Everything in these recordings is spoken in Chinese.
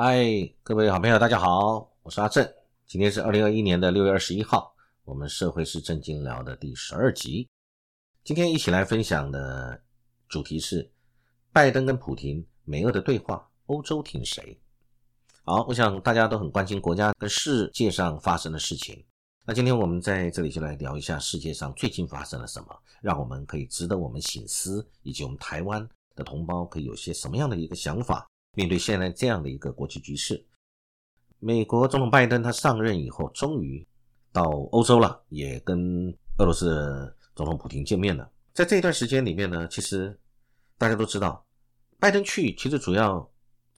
嗨，各位好朋友，大家好，我是阿正。今天是二零二一年的六月二十一号，我们社会是正经聊的第十二集。今天一起来分享的主题是拜登跟普廷美俄的对话，欧洲挺谁？好，我想大家都很关心国家跟世界上发生的事情。那今天我们在这里就来聊一下世界上最近发生了什么，让我们可以值得我们醒思，以及我们台湾的同胞可以有些什么样的一个想法。面对现在这样的一个国际局势，美国总统拜登他上任以后，终于到欧洲了，也跟俄罗斯总统普京见面了。在这一段时间里面呢，其实大家都知道，拜登去其实主要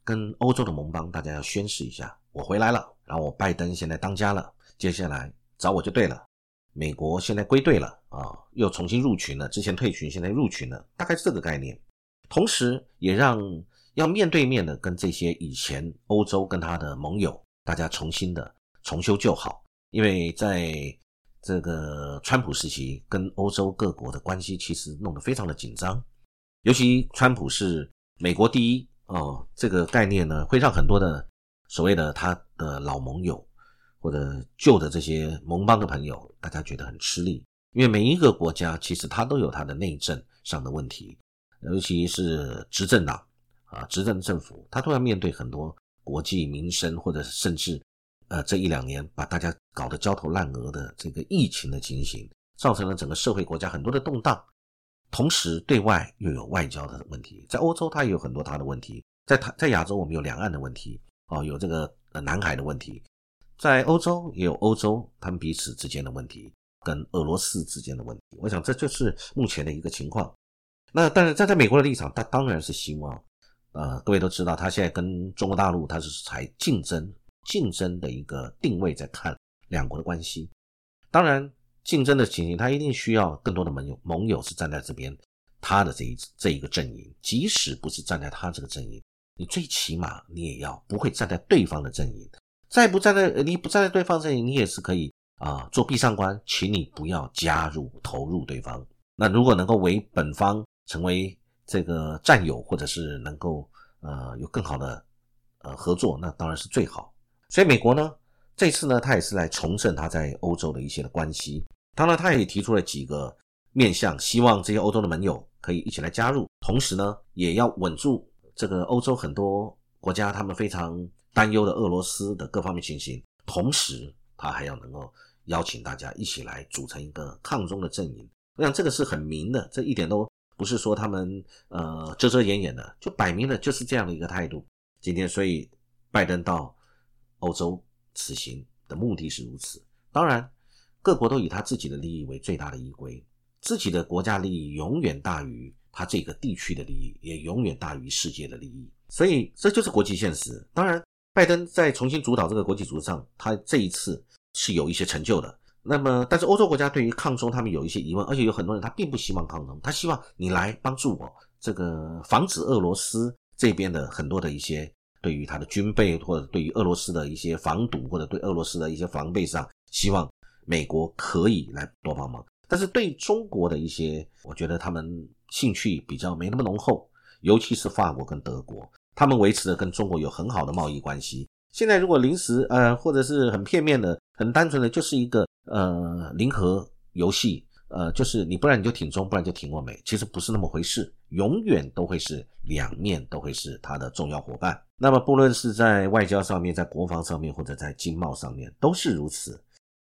跟欧洲的盟邦大家要宣示一下，我回来了，然后我拜登现在当家了，接下来找我就对了。美国现在归队了啊，又重新入群了，之前退群，现在入群了，大概是这个概念。同时，也让要面对面的跟这些以前欧洲跟他的盟友，大家重新的重修旧好，因为在这个川普时期，跟欧洲各国的关系其实弄得非常的紧张，尤其川普是美国第一哦，这个概念呢，会让很多的所谓的他的老盟友或者旧的这些盟邦的朋友，大家觉得很吃力，因为每一个国家其实他都有他的内政上的问题，尤其是执政党。啊，执政政府他都要面对很多国计民生，或者甚至，呃，这一两年把大家搞得焦头烂额的这个疫情的情形，造成了整个社会国家很多的动荡。同时，对外又有外交的问题，在欧洲它也有很多它的问题，在它在亚洲我们有两岸的问题，哦，有这个呃南海的问题，在欧洲也有欧洲他们彼此之间的问题，跟俄罗斯之间的问题。我想这就是目前的一个情况。那但是站在美国的立场，他当然是希望。呃，各位都知道，他现在跟中国大陆，他是采竞争、竞争的一个定位在看两国的关系。当然，竞争的情形，他一定需要更多的盟友，盟友是站在这边，他的这一这一个阵营。即使不是站在他这个阵营，你最起码你也要不会站在对方的阵营。再不站在你不站在对方阵营，你也是可以啊做壁上观，请你不要加入投入对方。那如果能够为本方成为。这个战友，或者是能够呃有更好的呃合作，那当然是最好。所以美国呢，这次呢，他也是来重振他在欧洲的一些的关系。当然，他也提出了几个面向，希望这些欧洲的盟友可以一起来加入。同时呢，也要稳住这个欧洲很多国家他们非常担忧的俄罗斯的各方面情形。同时，他还要能够邀请大家一起来组成一个抗中的阵营。我想这个是很明的，这一点都。不是说他们呃遮遮掩掩的，就摆明了就是这样的一个态度。今天，所以拜登到欧洲此行的目的是如此。当然，各国都以他自己的利益为最大的依归，自己的国家利益永远大于他这个地区的利益，也永远大于世界的利益。所以，这就是国际现实。当然，拜登在重新主导这个国际组织上，他这一次是有一些成就的。那么，但是欧洲国家对于抗中，他们有一些疑问，而且有很多人他并不希望抗中，他希望你来帮助我，这个防止俄罗斯这边的很多的一些对于他的军备或者对于俄罗斯的一些防堵或者对俄罗斯的一些防备上，希望美国可以来多帮忙。但是对中国的一些，我觉得他们兴趣比较没那么浓厚，尤其是法国跟德国，他们维持的跟中国有很好的贸易关系。现在如果临时呃或者是很片面的、很单纯的，就是一个。呃，零和游戏，呃，就是你不然你就挺中，不然就挺我美，其实不是那么回事，永远都会是两面都会是他的重要伙伴。那么不论是在外交上面，在国防上面，或者在经贸上面，都是如此。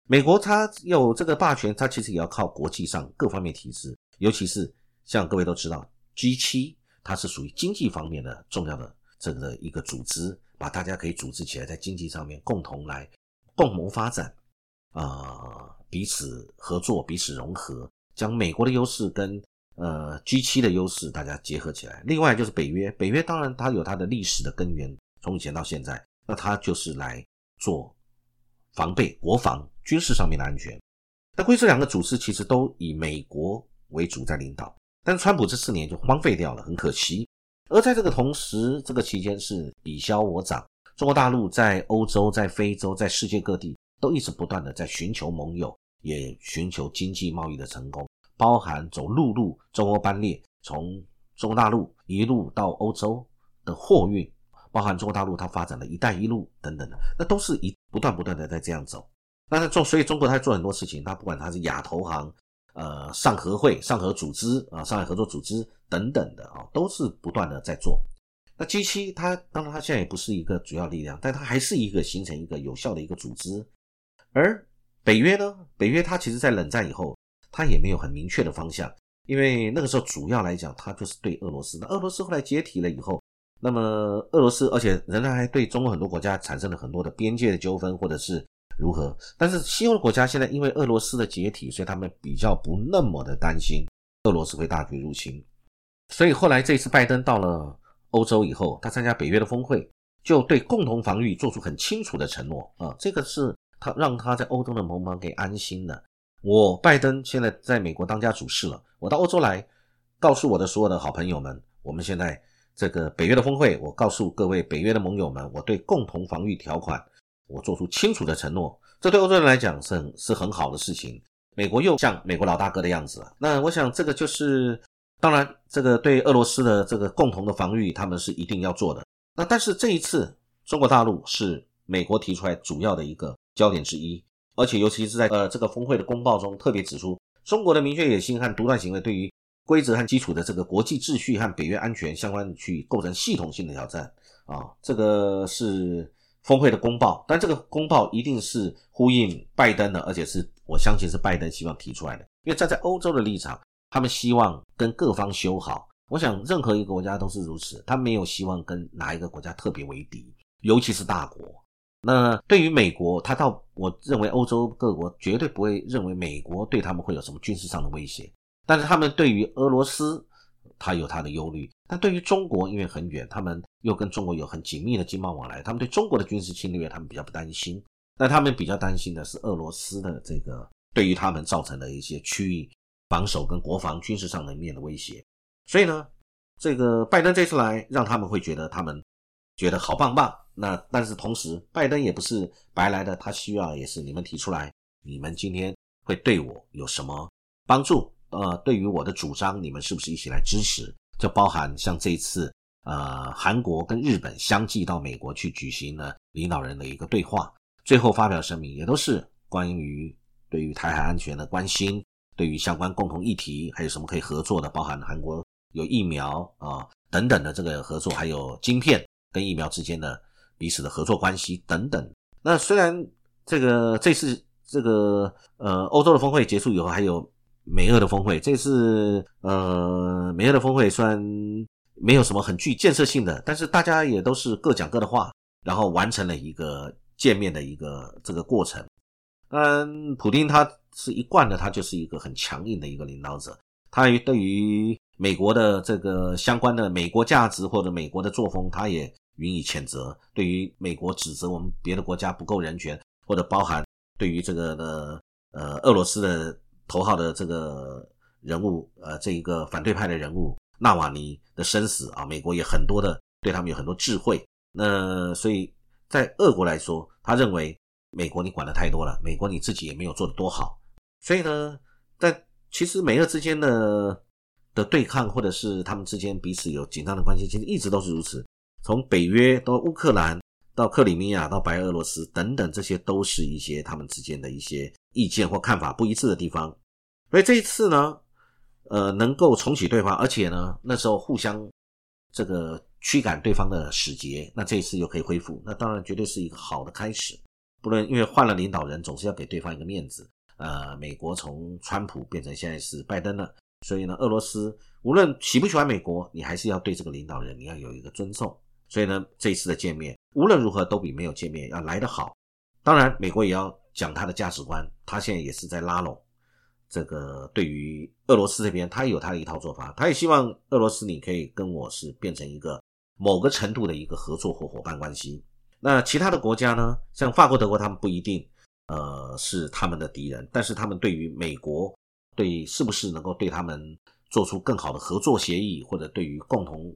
美国它有这个霸权，它其实也要靠国际上各方面体制，尤其是像各位都知道，G 七它是属于经济方面的重要的这个一个组织，把大家可以组织起来，在经济上面共同来共谋发展。啊，彼此合作，彼此融合，将美国的优势跟呃 G 七的优势大家结合起来。另外就是北约，北约当然它有它的历史的根源，从以前到现在，那它就是来做防备、国防、军事上面的安全。那归这两个组织其实都以美国为主在领导，但是川普这四年就荒废掉了，很可惜。而在这个同时，这个期间是比消我长，中国大陆在欧洲、在非洲、在世界各地。都一直不断的在寻求盟友，也寻求经济贸易的成功，包含走陆路中欧班列，从中国大陆一路到欧洲的货运，包含中国大陆它发展的一带一路等等的，那都是一不断不断的在这样走。那在做，所以中国它做很多事情，它不管它是亚投行、呃上合会、上合组织啊、上海合作组织等等的啊，都是不断的在做。那 G 七它当然它现在也不是一个主要力量，但它还是一个形成一个有效的一个组织。而北约呢，北约它其实在冷战以后，它也没有很明确的方向，因为那个时候主要来讲，它就是对俄罗斯。那俄罗斯后来解体了以后，那么俄罗斯而且仍然还对中国很多国家产生了很多的边界的纠纷，或者是。如何？但是西欧国家现在因为俄罗斯的解体，所以他们比较不那么的担心俄罗斯会大举入侵。所以后来这次拜登到了欧洲以后，他参加北约的峰会，就对共同防御做出很清楚的承诺啊，这个是他让他在欧洲的盟邦给安心的。我拜登现在在美国当家主事了，我到欧洲来，告诉我的所有的好朋友们，我们现在这个北约的峰会，我告诉各位北约的盟友们，我对共同防御条款。我做出清楚的承诺，这对欧洲人来讲是很是很好的事情。美国又像美国老大哥的样子了。那我想这个就是，当然这个对俄罗斯的这个共同的防御，他们是一定要做的。那但是这一次中国大陆是美国提出来主要的一个焦点之一，而且尤其是在呃这个峰会的公报中特别指出，中国的明确野心和独断行为对于规则和基础的这个国际秩序和北约安全相关去构成系统性的挑战啊，这个是。峰会的公报，但这个公报一定是呼应拜登的，而且是我相信是拜登希望提出来的。因为站在欧洲的立场，他们希望跟各方修好。我想任何一个国家都是如此，他没有希望跟哪一个国家特别为敌，尤其是大国。那对于美国，他倒我认为欧洲各国绝对不会认为美国对他们会有什么军事上的威胁，但是他们对于俄罗斯。他有他的忧虑，但对于中国，因为很远，他们又跟中国有很紧密的经贸往来，他们对中国的军事侵略，他们比较不担心。但他们比较担心的是俄罗斯的这个对于他们造成的一些区域防守跟国防军事上的面的威胁。所以呢，这个拜登这次来，让他们会觉得他们觉得好棒棒。那但是同时，拜登也不是白来的，他需要也是你们提出来，你们今天会对我有什么帮助？呃，对于我的主张，你们是不是一起来支持？就包含像这次，呃，韩国跟日本相继到美国去举行了领导人的一个对话，最后发表声明，也都是关于对于台海安全的关心，对于相关共同议题，还有什么可以合作的，包含韩国有疫苗啊等等的这个合作，还有晶片跟疫苗之间的彼此的合作关系等等。那虽然这个这次这个呃欧洲的峰会结束以后，还有。美俄的峰会，这次呃，美俄的峰会虽然没有什么很具建设性的，但是大家也都是各讲各的话，然后完成了一个见面的一个这个过程。嗯，普京他是一贯的，他就是一个很强硬的一个领导者，他对于美国的这个相关的美国价值或者美国的作风，他也予以谴责。对于美国指责我们别的国家不够人权，或者包含对于这个的呃俄罗斯的。头号的这个人物，呃，这一个反对派的人物纳瓦尼的生死啊，美国也很多的对他们有很多智慧。那所以在俄国来说，他认为美国你管的太多了，美国你自己也没有做的多好。所以呢，在其实美俄之间的的对抗，或者是他们之间彼此有紧张的关系，其实一直都是如此。从北约到乌克兰，到克里米亚，到白俄罗斯等等，这些都是一些他们之间的一些意见或看法不一致的地方。所以这一次呢，呃，能够重启对话，而且呢，那时候互相这个驱赶对方的使节，那这一次又可以恢复，那当然绝对是一个好的开始。不论因为换了领导人，总是要给对方一个面子。呃，美国从川普变成现在是拜登了，所以呢，俄罗斯无论喜不喜欢美国，你还是要对这个领导人你要有一个尊重。所以呢，这一次的见面无论如何都比没有见面要来得好。当然，美国也要讲他的价值观，他现在也是在拉拢。这个对于俄罗斯这边，他有他的一套做法，他也希望俄罗斯你可以跟我是变成一个某个程度的一个合作或伙伴关系。那其他的国家呢，像法国、德国，他们不一定呃是他们的敌人，但是他们对于美国，对是不是能够对他们做出更好的合作协议，或者对于共同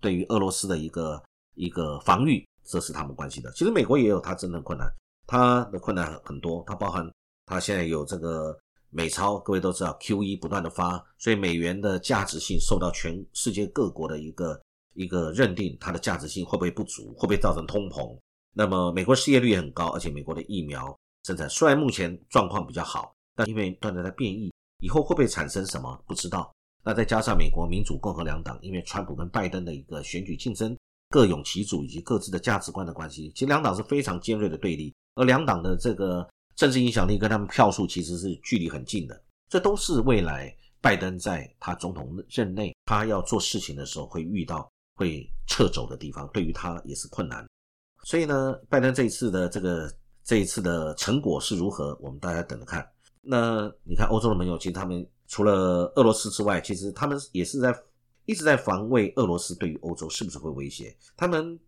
对于俄罗斯的一个一个防御，这是他们关系的。其实美国也有他真正困难，他的困难很多，它包含他现在有这个。美钞各位都知道，Q E 不断的发，所以美元的价值性受到全世界各国的一个一个认定它的价值性会不会不足，会不会造成通膨？那么美国失业率也很高，而且美国的疫苗生产虽然目前状况比较好，但因为不断的在变异，以后会不会产生什么不知道。那再加上美国民主共和两党，因为川普跟拜登的一个选举竞争，各有其主以及各自的价值观的关系，其实两党是非常尖锐的对立，而两党的这个政治影响力跟他们票数其实是距离很近的，这都是未来拜登在他总统任内他要做事情的时候会遇到会撤走的地方，对于他也是困难。所以呢，拜登这一次的这个这一次的成果是如何，我们大家等着看。那你看欧洲的盟友，其实他们。除了俄罗斯之外，其实他们也是在一直在防卫俄罗斯对于欧洲是不是会威胁。他们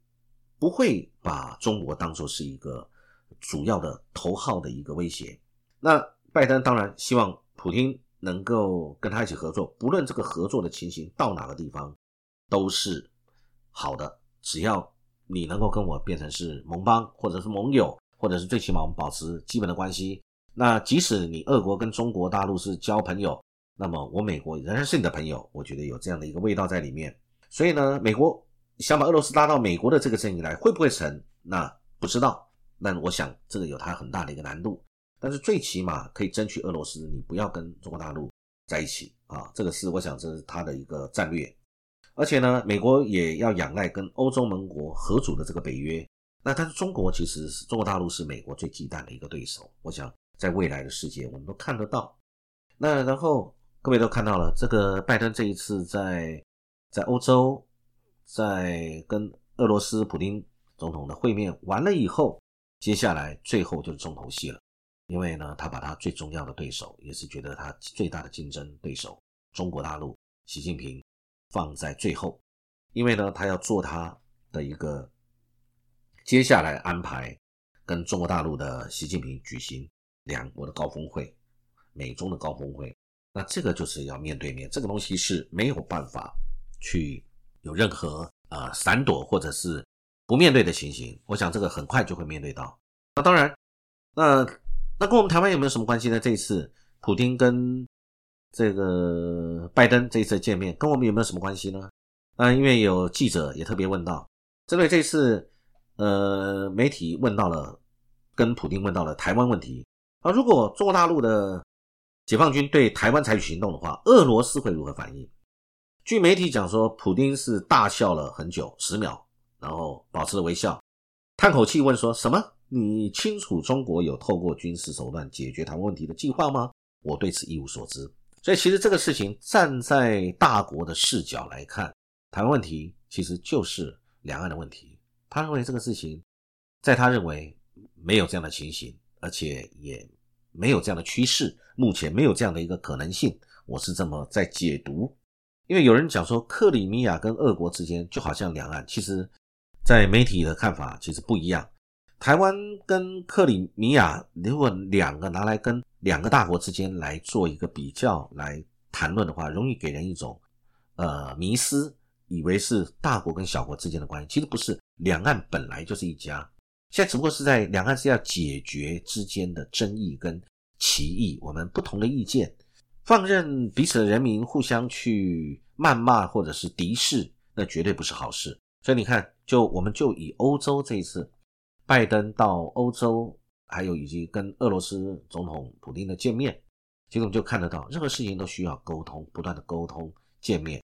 不会把中国当作是一个主要的头号的一个威胁。那拜登当然希望普京能够跟他一起合作，不论这个合作的情形到哪个地方都是好的，只要你能够跟我变成是盟邦或者是盟友，或者是最起码我们保持基本的关系。那即使你俄国跟中国大陆是交朋友。那么我美国仍然是你的朋友，我觉得有这样的一个味道在里面。所以呢，美国想把俄罗斯拉到美国的这个阵营来，会不会成？那不知道。那我想这个有它很大的一个难度。但是最起码可以争取俄罗斯，你不要跟中国大陆在一起啊。这个是我想这是他的一个战略。而且呢，美国也要仰赖跟欧洲盟国合组的这个北约。那但是中国其实是中国大陆是美国最忌惮的一个对手。我想在未来的世界，我们都看得到。那然后。各位都看到了，这个拜登这一次在在欧洲，在跟俄罗斯普京总统的会面完了以后，接下来最后就是重头戏了。因为呢，他把他最重要的对手，也是觉得他最大的竞争对手中国大陆习近平放在最后，因为呢，他要做他的一个接下来安排跟中国大陆的习近平举行两国的高峰会，美中的高峰会。那这个就是要面对面，这个东西是没有办法去有任何呃闪躲或者是不面对的情形。我想这个很快就会面对到。那当然，那那跟我们台湾有没有什么关系呢？这一次普京跟这个拜登这一次见面，跟我们有没有什么关系呢？啊，因为有记者也特别问到，针对这次呃媒体问到了跟普京问到了台湾问题啊，如果中国大陆的。解放军对台湾采取行动的话，俄罗斯会如何反应？据媒体讲说，普京是大笑了很久，十秒，然后保持微笑，叹口气问说：“什么？你清楚中国有透过军事手段解决台湾问题的计划吗？”我对此一无所知。所以，其实这个事情站在大国的视角来看，台湾问题其实就是两岸的问题。他认为这个事情，在他认为没有这样的情形，而且也。没有这样的趋势，目前没有这样的一个可能性，我是这么在解读。因为有人讲说，克里米亚跟俄国之间就好像两岸，其实，在媒体的看法其实不一样。台湾跟克里米亚，如果两个拿来跟两个大国之间来做一个比较来谈论的话，容易给人一种呃迷思，以为是大国跟小国之间的关系，其实不是，两岸本来就是一家。现在只不过是在两岸是要解决之间的争议跟歧义，我们不同的意见，放任彼此的人民互相去谩骂或者是敌视，那绝对不是好事。所以你看，就我们就以欧洲这一次，拜登到欧洲，还有以及跟俄罗斯总统普京的见面，其实我们就看得到，任何事情都需要沟通，不断的沟通、见面、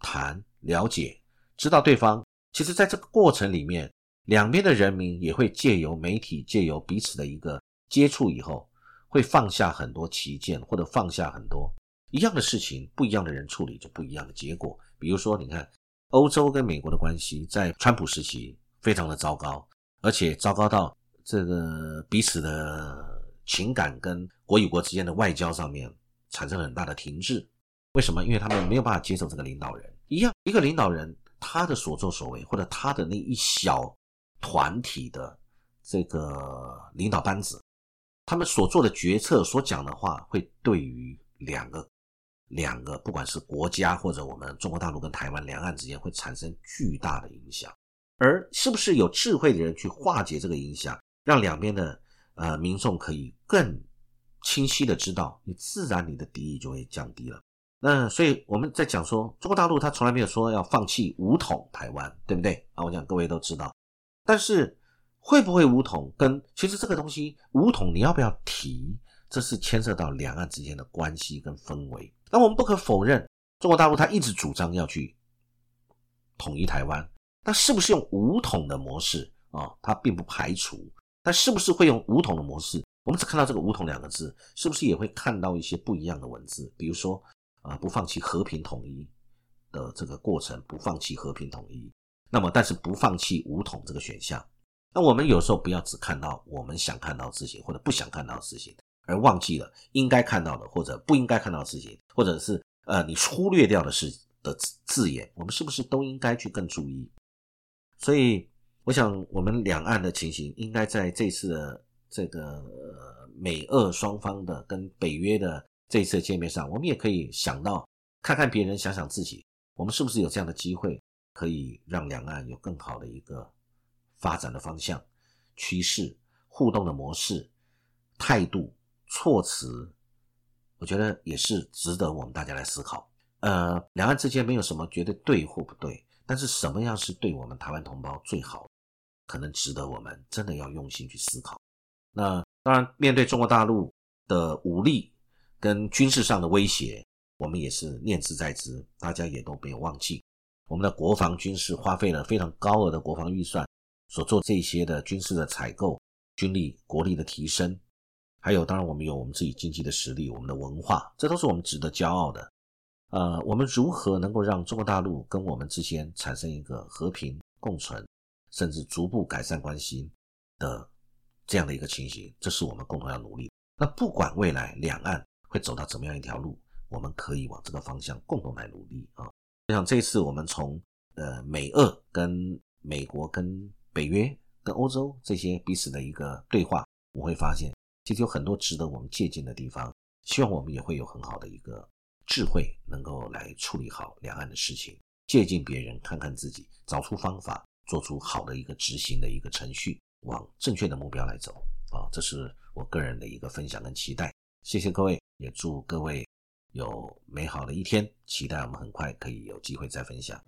谈、了解，知道对方。其实在这个过程里面。两边的人民也会借由媒体，借由彼此的一个接触以后，会放下很多旗舰，或者放下很多一样的事情，不一样的人处理就不一样的结果。比如说，你看欧洲跟美国的关系在川普时期非常的糟糕，而且糟糕到这个彼此的情感跟国与国之间的外交上面产生很大的停滞。为什么？因为他们没有办法接受这个领导人一样，一个领导人他的所作所为，或者他的那一小。团体的这个领导班子，他们所做的决策、所讲的话，会对于两个两个，不管是国家或者我们中国大陆跟台湾两岸之间，会产生巨大的影响。而是不是有智慧的人去化解这个影响，让两边的呃民众可以更清晰的知道，你自然你的敌意就会降低了。那所以我们在讲说，中国大陆他从来没有说要放弃武统台湾，对不对？啊，我想各位都知道。但是会不会武统，跟其实这个东西武统你要不要提，这是牵涉到两岸之间的关系跟氛围。那我们不可否认，中国大陆他一直主张要去统一台湾，那是不是用武统的模式啊？他并不排除，但是不是会用武统的模式？我们只看到这个“武统”两个字，是不是也会看到一些不一样的文字？比如说。啊，不放弃和平统一的这个过程，不放弃和平统一，那么但是不放弃武统这个选项。那我们有时候不要只看到我们想看到的事情，或者不想看到的事情，而忘记了应该看到的或者不应该看到的事情，或者是呃你忽略掉的事的字眼，我们是不是都应该去更注意？所以，我想我们两岸的情形，应该在这次的这个美俄双方的跟北约的。这次见面上，我们也可以想到，看看别人，想想自己，我们是不是有这样的机会，可以让两岸有更好的一个发展的方向、趋势、互动的模式、态度、措辞，我觉得也是值得我们大家来思考。呃，两岸之间没有什么绝对对或不对，但是什么样是对我们台湾同胞最好，可能值得我们真的要用心去思考。那当然，面对中国大陆的武力。跟军事上的威胁，我们也是念之在之，大家也都没有忘记。我们的国防军事花费了非常高额的国防预算，所做这些的军事的采购、军力国力的提升，还有当然我们有我们自己经济的实力、我们的文化，这都是我们值得骄傲的。呃，我们如何能够让中国大陆跟我们之间产生一个和平共存，甚至逐步改善关系的这样的一个情形，这是我们共同要努力。那不管未来两岸。会走到怎么样一条路？我们可以往这个方向共同来努力啊！我想这次我们从呃美俄跟美国跟北约跟欧洲这些彼此的一个对话，我会发现其实有很多值得我们借鉴的地方。希望我们也会有很好的一个智慧，能够来处理好两岸的事情，借鉴别人，看看自己，找出方法，做出好的一个执行的一个程序，往正确的目标来走啊！这是我个人的一个分享跟期待。谢谢各位。也祝各位有美好的一天，期待我们很快可以有机会再分享。